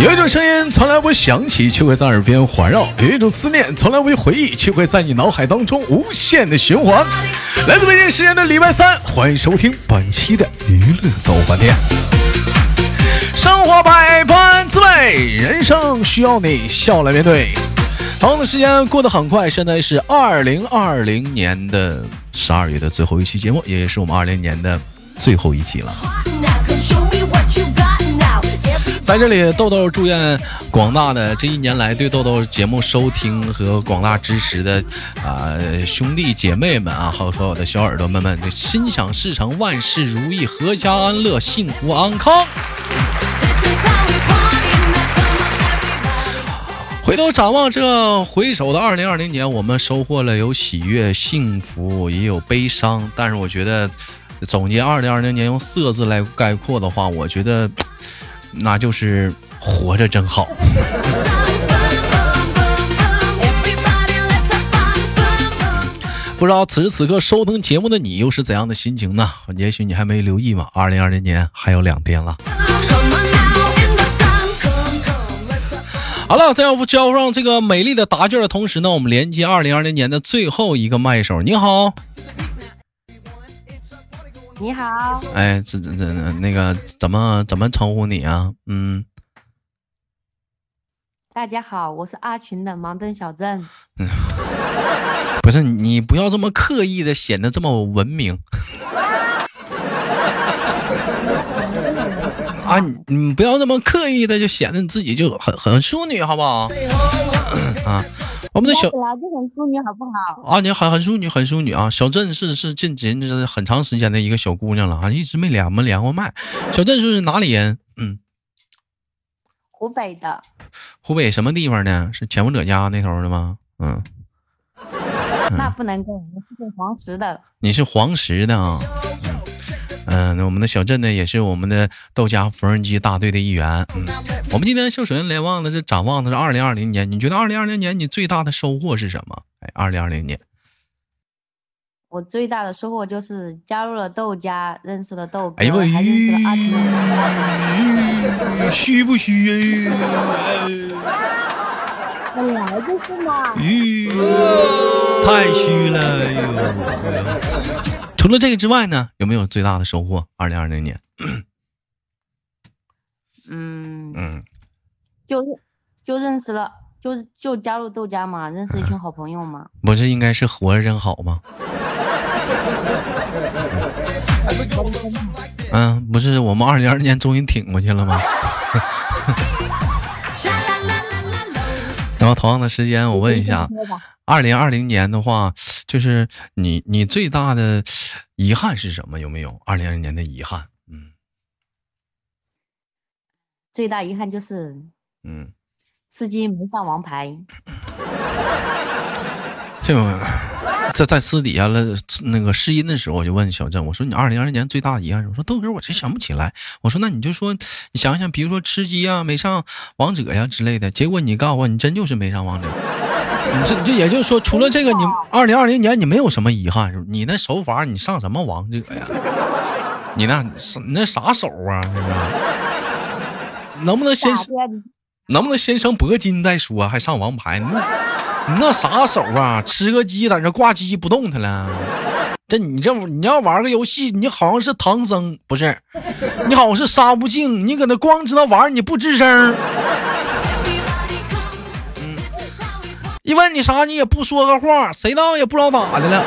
有一种声音从来不会响起，却会在耳边环绕；有一种思念从来不会回忆，却会在你脑海当中无限的循环。来自北京时间的礼拜三，欢迎收听本期的娱乐豆瓣店。生活百般滋味，人生需要你笑来面对。同样的时间过得很快，现在是二零二零年的十二月的最后一期节目，也是我们二零年的最后一期了。在这里，豆豆祝愿广大的这一年来对豆豆节目收听和广大支持的啊、兄弟姐妹们啊，还有所有的小耳朵们们，心想事成，万事如意，阖家安乐，幸福安康。回头展望这回首的二零二零年，我们收获了有喜悦、幸福，也有悲伤。但是我觉得，总结二零二零年用四个字来概括的话，我觉得那就是活着真好。不知道此时此刻收听节目的你又是怎样的心情呢？也许你还没留意嘛，二零二零年还有两天了。好了，在要交上这个美丽的答卷的同时呢，我们连接二零二零年的最后一个麦手。你好，你好，哎，这这这那个怎么怎么称呼你啊？嗯，大家好，我是阿群的盲墩小镇。不是你不要这么刻意的显得这么文明啊！你你不要那么刻意的就显得你自己就很很淑女，好不好？啊，我们的小本来就很淑女，好不好？啊，你很很淑女，很淑女啊！小镇是是近近是很长时间的一个小姑娘了啊，一直没连没连过麦。小镇是哪里人？嗯，湖北的，湖北什么地方的？是前夫者家那头的吗？嗯，那不能够，我是黄石的。你是黄石的啊？嗯，那我们的小镇呢，也是我们的豆家缝纫机大队的一员。嗯，我们今天秀首先联望的是展望的是二零二零年，你觉得二零二零年你最大的收获是什么？哎，二零二零年，我最大的收获就是加入了豆家，认识了豆哥，哎呦喂还认识了阿群。虚不虚呀？本来就是嘛。吁，太虚了哎呦！除了这个之外呢，有没有最大的收获？二零二零年，嗯，嗯，就就认识了，就是就加入豆家嘛，认识一群好朋友嘛。不是应该是活着真好吗？嗯，不是我们二零二零年终于挺过去了吗？同样的时间，我问一下，二零二零年的话，就是你你最大的遗憾是什么？有没有二零二零年的遗憾？嗯最大遗憾就是嗯，吃鸡没上王牌。这个在在私底下了那个试音的时候，我就问小郑，我说你二零二零年最大的遗憾？我说豆哥，我真想不起来。我说那你就说，你想想，比如说吃鸡啊，没上王者呀之类的。结果你告诉我，你真就是没上王者。你这这也就是说，除了这个，你二零二零年你没有什么遗憾，是？你那手法，你上什么王者呀？你那你那啥手啊？是不是？能不能先能不能先升铂金再说？还上王牌？你那啥手啊？吃个鸡在那挂机不动弹了？这你这你要玩个游戏，你好像是唐僧，不是？你好像是沙悟净，你搁那光知道玩，你不吱声。一问你啥，你也不说个话，谁道也不知道咋的了。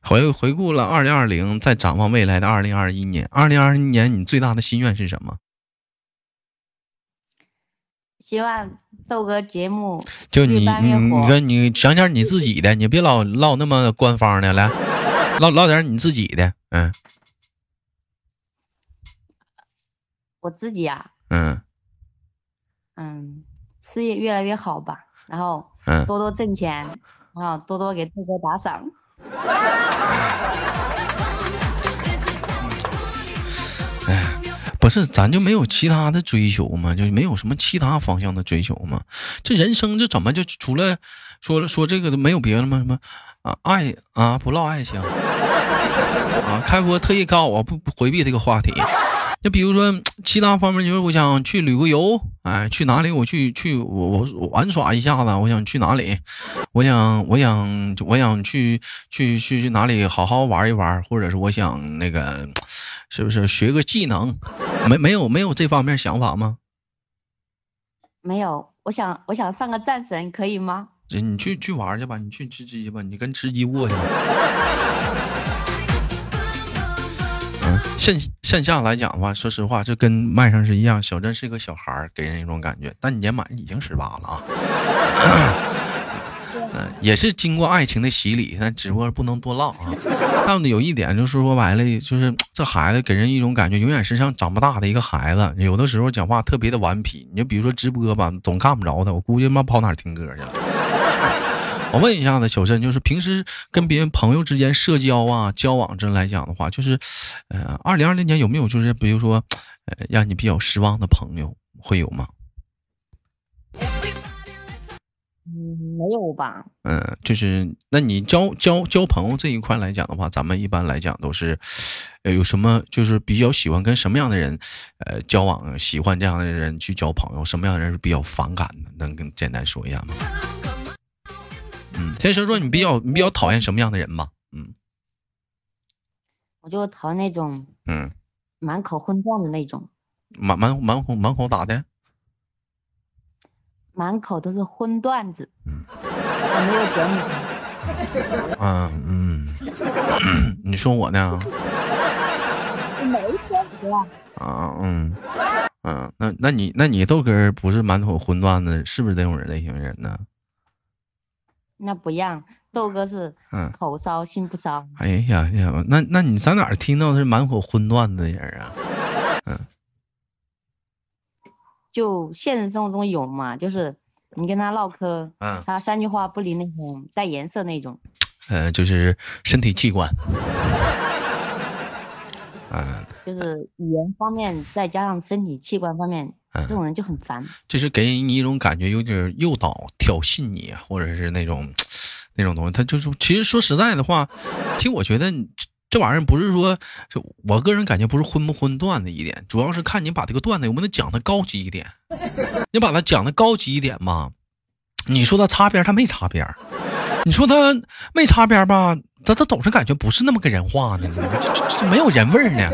回回顾了二零二零，再展望未来的二零二一年。二零二一年，你最大的心愿是什么？希望豆哥节目就你你。你说你想想你自己的，你别老唠那么官方的，来唠唠点你自己的，嗯我自己呀、嗯嗯，事业越来越好吧，然后嗯，多多挣钱，然后多多给豆哥打赏。不是，咱就没有其他的追求吗？就没有什么其他方向的追求吗？这人生这怎么就除了说了说这个都没有别的吗？什么啊爱啊不唠爱情 啊？开播特意告我不不回避这个话题。就比如说其他方面，就是我想去旅个游，哎，去哪里？我去去我我玩耍一下子。我想去哪里？我想我想我想去去去去哪里好好玩一玩，或者是我想那个，是不是学个技能？没没有没有这方面想法吗？没有，我想我想上个战神，可以吗？你去去玩去吧，你去吃鸡吧，你跟吃鸡过去。嗯线线下来讲的话，说实话，这跟麦上是一样。小珍是个小孩儿，给人一种感觉，但你年满已经十八了啊。嗯，也是经过爱情的洗礼，但只不过不能多浪啊。但有一点就是说白了，就是这孩子给人一种感觉，永远是像长不大的一个孩子。有的时候讲话特别的顽皮，你就比如说直播吧，总看不着他，我估计妈跑哪听歌去了。我问一下子，小珍，就是平时跟别人朋友之间社交啊、交往这来讲的话，就是，呃，二零二零年有没有就是比如说，呃，让你比较失望的朋友会有吗？嗯，没有吧。嗯，就是那你交交交朋友这一块来讲的话，咱们一般来讲都是，呃，有什么就是比较喜欢跟什么样的人，呃，交往，喜欢这样的人去交朋友，什么样的人是比较反感的？能跟简单说一下吗？嗯，先说说你比较你比较讨厌什么样的人吧？嗯，我就讨厌那种嗯满口混账的那种，满满满口满口咋的？满口都是荤段子，嗯，我没有整你。嗯嗯，你说我呢？没说你啊。啊嗯嗯，那那你那你豆哥不是满口荤段子，是不是这种人类型人呢？那不一样，豆哥是嗯口骚心不骚。哎呀呀，那那你在哪儿听到是满口荤段子的人啊？嗯，就现实生活中有嘛，就是你跟他唠嗑，嗯，他三句话不离那种带颜色那种。呃，就是身体器官。嗯，就是语言方面，再加上身体器官方面。这种人就很烦，就是给你一种感觉，有点诱导、挑衅你，或者是那种那种东西。他就是，其实说实在的话，其实我觉得这玩意儿不是说，我个人感觉不是荤不荤段子一点，主要是看你把这个段子有没有讲的高级一点。你把它讲的高级一点嘛，你说他擦边，他没擦边；你说他没擦边吧，他他总是感觉不是那么个人话呢，没有人味儿呢。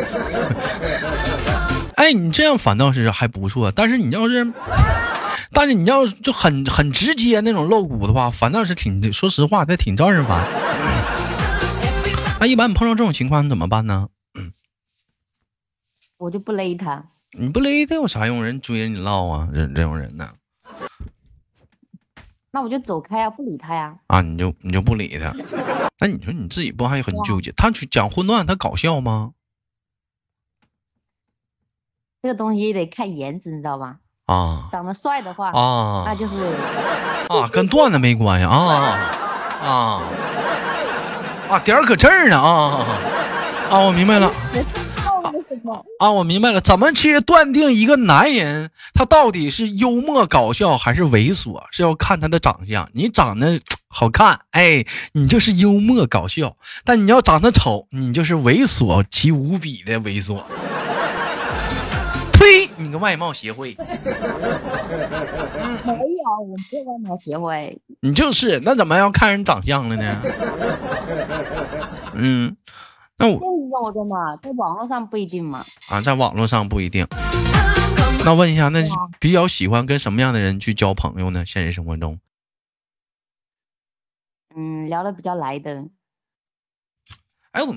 哎，你这样反倒是还不错，但是你要是，但是你要就很很直接那种露骨的话，反倒是挺说实话，这挺招人烦。那一般你碰到这种情况，你怎么办呢？我就不勒他。你不勒他有啥用？人追着你唠啊，人这种人呢？那我就走开呀，不理他呀。啊，你就你就不理他？那你说你自己不还很纠结？他去讲混乱，他搞笑吗？这个东西也得看颜值，你知道吗？啊，长得帅的话啊，那就是啊，跟段子没关系啊啊啊，点儿搁这儿呢啊啊，我明白了啊，我明白了，怎么去断定一个男人他到底是幽默搞笑还是猥琐？是要看他的长相。你长得好看，哎，你就是幽默搞笑；但你要长得丑，你就是猥琐其无比的猥琐。呸！你个外貌协会，没有，我是外貌协会。你就是，那怎么要看人长相了呢？嗯，那我有的嘛，在网络上不一定嘛。啊，在网络上不一定。那问一下，那比较喜欢跟什么样的人去交朋友呢？现实生活中，嗯，聊的比较来的。哎我。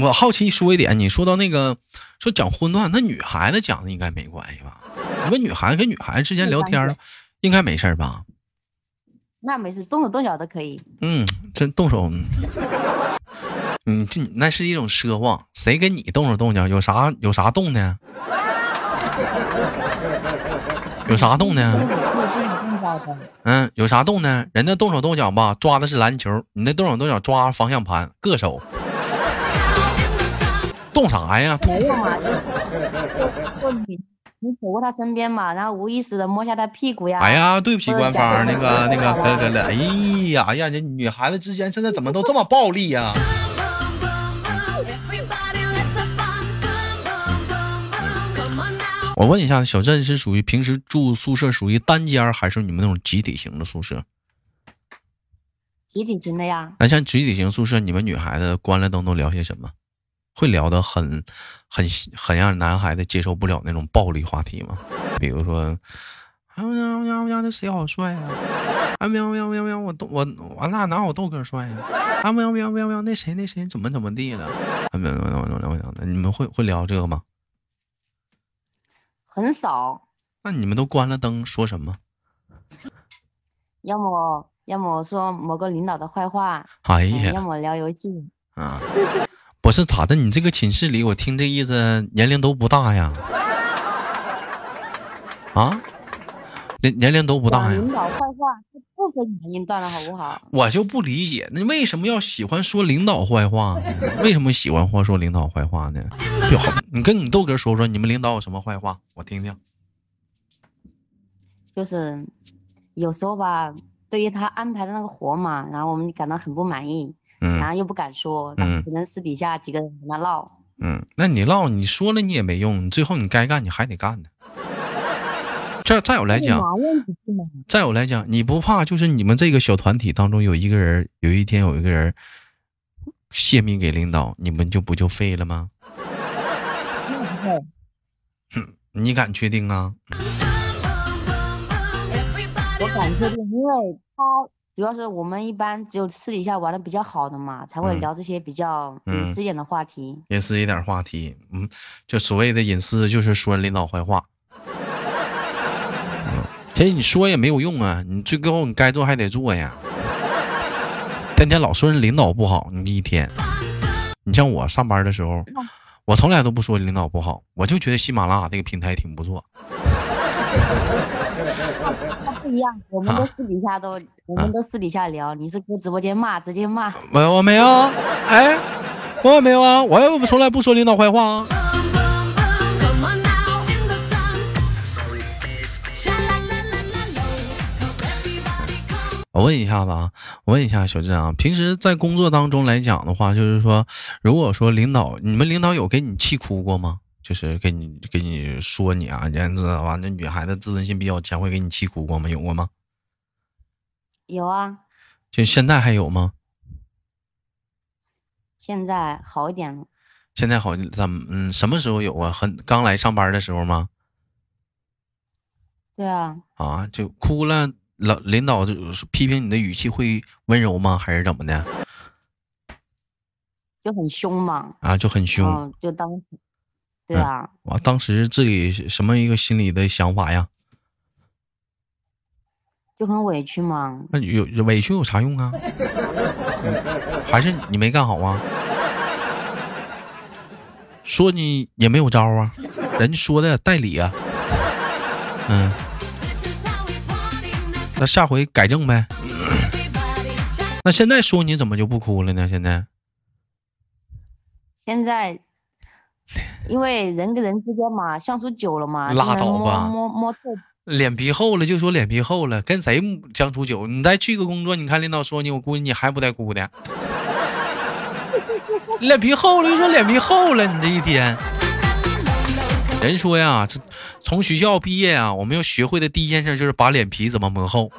我好奇说一点，你说到那个说讲荤段，那女孩子讲的应该没关系吧？你说女孩子跟女孩子之间聊天，应该没事吧？那没事，动手动脚的可以。嗯，真动手，嗯，这那是一种奢望。谁跟你动手动脚？有啥有啥动的？有啥动的？嗯，有啥动的？人家动手动脚吧，抓的是篮球，你那动手动脚抓方向盘，硌手。动啥呀？你你走过他身边嘛，然后无意识的摸下他屁股呀。哎呀，对不起官方，那个那个哥哥了，哎呀哎呀，这女孩子之间现在怎么都这么暴力呀？我问一下，小镇是属于平时住宿舍属于单间还是你们那种集体型的宿舍？集体型的呀。那像集体型宿舍，你们女孩子关了灯都聊些什么？会聊得很很很让男孩子接受不了那种暴力话题吗？比如说，哎喵喵喵，那谁好帅啊？啊喵喵喵喵，我豆我我那哪有豆哥帅呀？啊喵喵喵喵，那谁那谁怎么怎么地了？啊喵喵喵喵喵，你们会会聊这个吗？很少。那你们都关了灯说什么？要么要么说某个领导的坏话。哎呀。要么聊游戏。啊。不是咋的？你这个寝室里，我听这意思，年龄都不大呀。啊？年年龄都不大呀。领导坏话是不分年龄段了好不好？我就不理解，那为什么要喜欢说领导坏话呢？为什么喜欢话说领导坏话呢？你跟你豆哥说说，你们领导有什么坏话，我听听。就是有时候吧，对于他安排的那个活嘛，然后我们感到很不满意，嗯，然后又不敢说，嗯，只能私底下几个人跟他唠。嗯，那你唠，你说了你也没用，你最后你该干你还得干呢。再再有来讲，再有来讲，你不怕就是你们这个小团体当中有一个人，有一天有一个人泄密给领导，你们就不就废了吗？哼，你敢确定啊？我敢确定，因为他主要是我们一般只有私底下玩的比较好的嘛，才会聊这些比较隐私一点的话题。隐私一点话题，嗯，就所谓的隐私就是说领导坏话。其实你说也没有用啊，你最高你该做还得做呀。天天老说人领导不好，你一天，你像我上班的时候，我从来都不说领导不好，我就觉得喜马拉雅这个平台挺不错。他 不一样，我们都私底下都，我们都私底下聊，你是搁直播间骂，直接骂。我我没有，哎，我也没有啊，我也从来不说领导坏话啊。我问一下子啊，我问一下小郑啊，平时在工作当中来讲的话，就是说，如果说领导，你们领导有给你气哭过吗？就是给你给你说你啊，言子完了，女孩子自尊心比较强，会给你气哭过吗？有过吗？有啊。就现在还有吗？现在好一点了。现在好怎么？嗯，什么时候有啊？很刚来上班的时候吗？对啊。啊，就哭了。老领导就是批评你的语气会温柔吗？还是怎么的？就很凶嘛。啊，就很凶。就当，对啊。我当时自己什么一个心里的想法呀？就很委屈吗。那有委屈有啥用啊？还是你没干好啊？说你也没有招啊，人家说的代理啊。嗯。那下回改正呗。那现在说你怎么就不哭了呢？现在，现在，因为人跟人之间嘛，相处久了嘛，拉倒吧，摸摸透。脸皮厚了就说脸皮厚了，跟谁相处久？你再去个工作，你看领导说你，我估计你还不带哭的。脸皮厚了就说脸皮厚了，你这一天。人说呀，这从学校毕业啊，我们要学会的第一件事就是把脸皮怎么磨厚。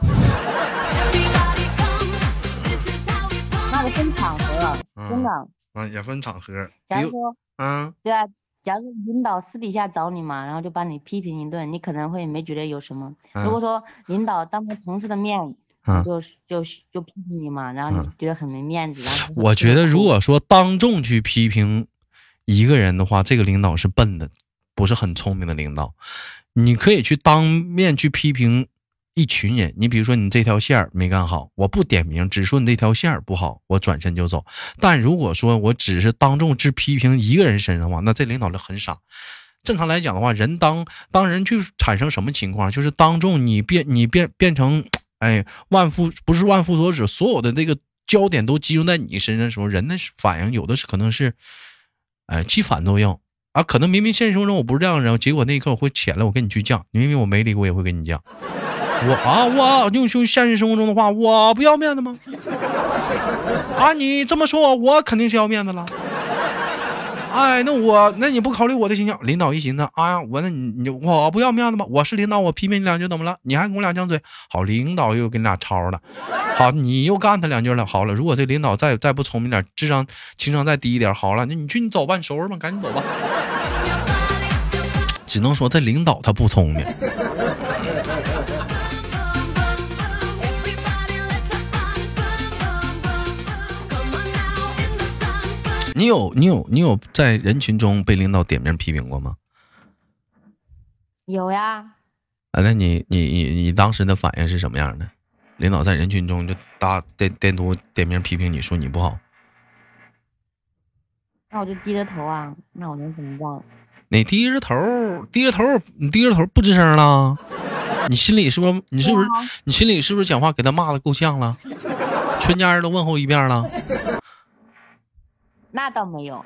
那得分场合，真的。嗯，也分场合。假如说，嗯，对啊，假如领导私底下找你嘛，然后就把你批评一顿，你可能会没觉得有什么。如果说领导当着同事的面，就就就批评你嘛，然后你觉得很没面子。然后我觉得，如果说当众去批评一个人的话，这个领导是笨的。不是很聪明的领导，你可以去当面去批评一群人。你比如说，你这条线儿没干好，我不点名，只说你这条线儿不好，我转身就走。但如果说我只是当众去批评一个人身上的话，那这领导就很傻。正常来讲的话，人当当人去产生什么情况，就是当众你变你变变成，哎，万夫不是万夫所指，所有的这个焦点都集中在你身上的时候，人的反应有的是可能是。哎，气反都要啊。可能明明现实生活中我不是这样的人，结果那一刻我会起来，我跟你去犟。明明我没理，我也会跟你犟。我啊，我用用现实生活中的话，我不要面子吗？啊，你这么说我，肯定是要面子了。哎，那我那你不考虑我的形象？领导一寻思，啊，我那你你我不要面子吗？我是领导，我批评你两句怎么了？你还跟我俩犟嘴？好，领导又跟你俩吵了。好，你又干他两句了。好了，如果这领导再再不聪明点，智商情商再低一点，好了，那你去你走吧，你收拾吧，赶紧走吧。只能说这领导他不聪明。你有你有你有在人群中被领导点名批评过吗？有呀。啊，那你你你你当时的反应是什么样的？领导在人群中就大电电图点名批评你说你不好，那我就低着头啊，那我能怎么办？你低着头，低着头，你低着头不吱声了？你心里是不是你是不是你心里是不是讲话给他骂的够呛了？全家人都问候一遍了？那倒没有，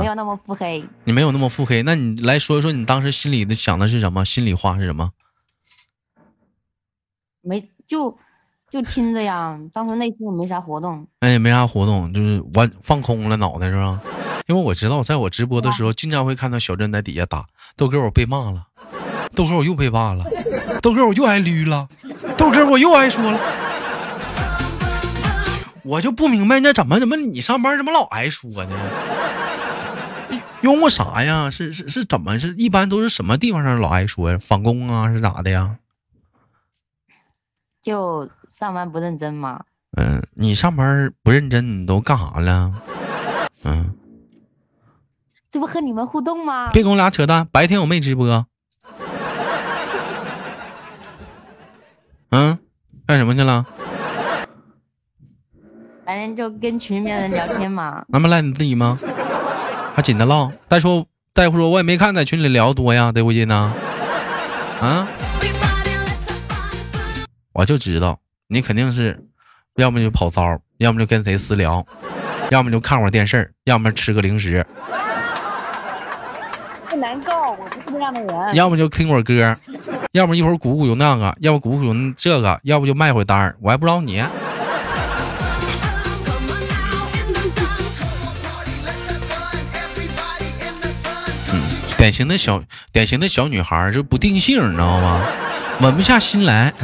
没有那么腹黑。你没有那么腹黑，那你来说一说，你当时心里的想的是什么？心里话是什么？没，就就听着呀。当时内心也没啥活动。哎，没啥活动，就是完放空了脑袋是吧？因为我知道，在我直播的时候，经常会看到小珍在底下打豆哥，我被骂了，豆哥我又被骂了，豆哥我又挨绿了，豆哥我又挨说了。我就不明白，那怎么怎么你上班怎么老挨说呢？因为啥呀？是是是怎么是？一般都是什么地方上老挨说呀？返工啊是咋的呀？就上班不认真嘛。嗯，你上班不认真，你都干啥了？嗯，这不和你们互动吗？别跟我俩扯淡，白天我没直播。嗯，干什么去了？反正就跟群里面人聊天嘛，那么赖你自己吗？还紧的唠？再说大夫说，我也没看在群里聊多呀，对不对呢？啊？我就知道你肯定是，要么就跑骚，要么就跟谁私聊，要么就看会儿电视，要么吃个零食。不难够，我不是那样的人。要么就听会儿歌，要么一会儿鼓鼓就那个，要么鼓鼓这个，要不就卖会单儿。我还不知道你。典型的小典型的小女孩就不定性，你知道吗？稳不下心来。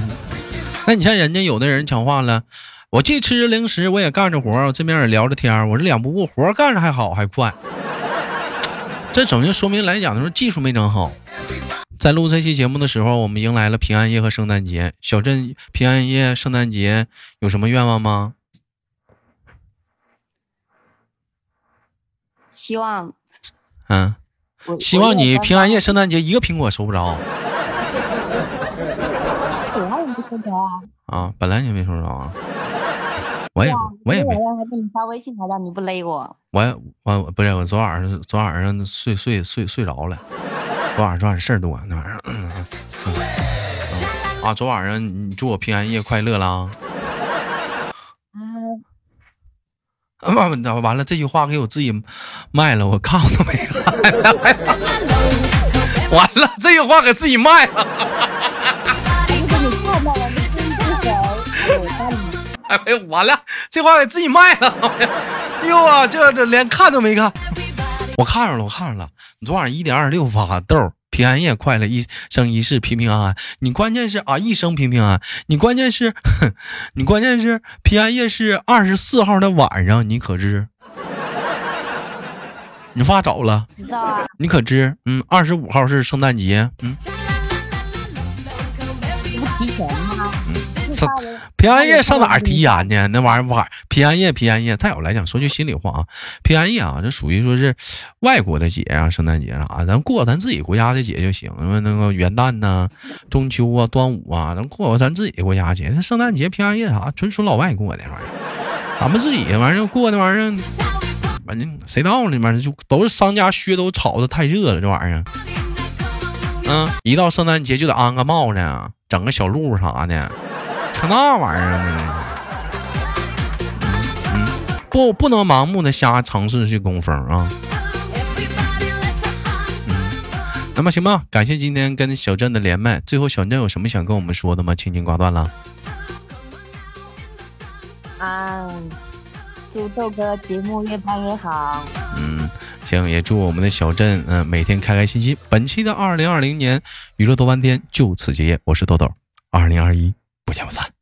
那你像人家有的人讲话了，我既吃着零食，我也干着活，我这边也聊着天，我这两不误，活干着还好还快。这整就说明来讲的说技术没整好。在录这期节目的时候，我们迎来了平安夜和圣诞节。小镇平安夜、圣诞节有什么愿望吗？希望，嗯。希望你平安夜、圣诞节一个苹果收不着。本来没收着啊。啊，本来你没收着啊。我也我也没。我还给你发微信，你不勒我。我我不是我昨晚上昨晚上睡睡睡睡着了。昨晚上昨晚上事儿多那玩意儿。啊，昨晚上你祝我平安夜快乐啦。完了，完了，这句话给我自己卖了，我看都没看。完了，这句话给自己卖了。哎呦，完了，这话给自己卖了。哎呦啊，这这连看都没看。我看上了，我看上了。你昨晚一点二六发豆。平安夜快乐，一生一世平平安安。你关键是啊，一生平平安。你关键是，你关键是平安夜是二十四号的晚上，你可知？你发早了？知道啊。你可知？嗯，二十五号是圣诞节。嗯。不提前吗？平安夜上哪儿提前呢？那玩意儿晚平安夜，平安夜。再有来讲，说句心里话啊，平安夜啊，这属于说是外国的节啊，圣诞节啥，咱过咱自己国家的节就行。那那个元旦呐、中秋啊、端午啊，咱过咱自己国家节。那圣诞节、平安夜啥，纯属老外过的玩意儿。咱们自己玩意儿过那玩意儿，反正谁道里面就都是商家噱头炒的太热了，这玩意儿。嗯，一到圣诞节就得安个帽子，整个小鹿啥的。成那玩意儿呢？嗯，不，不能盲目的瞎尝试去攻锋啊！那么行吧，感谢今天跟小镇的连麦。最后，小镇有什么想跟我们说的吗？轻轻挂断了。啊，祝豆哥节目越办越好。嗯，行，也祝我们的小镇嗯每天开开心心。本期的二零二零年娱乐多半天就此结业，我是豆豆，二零二一不见不散。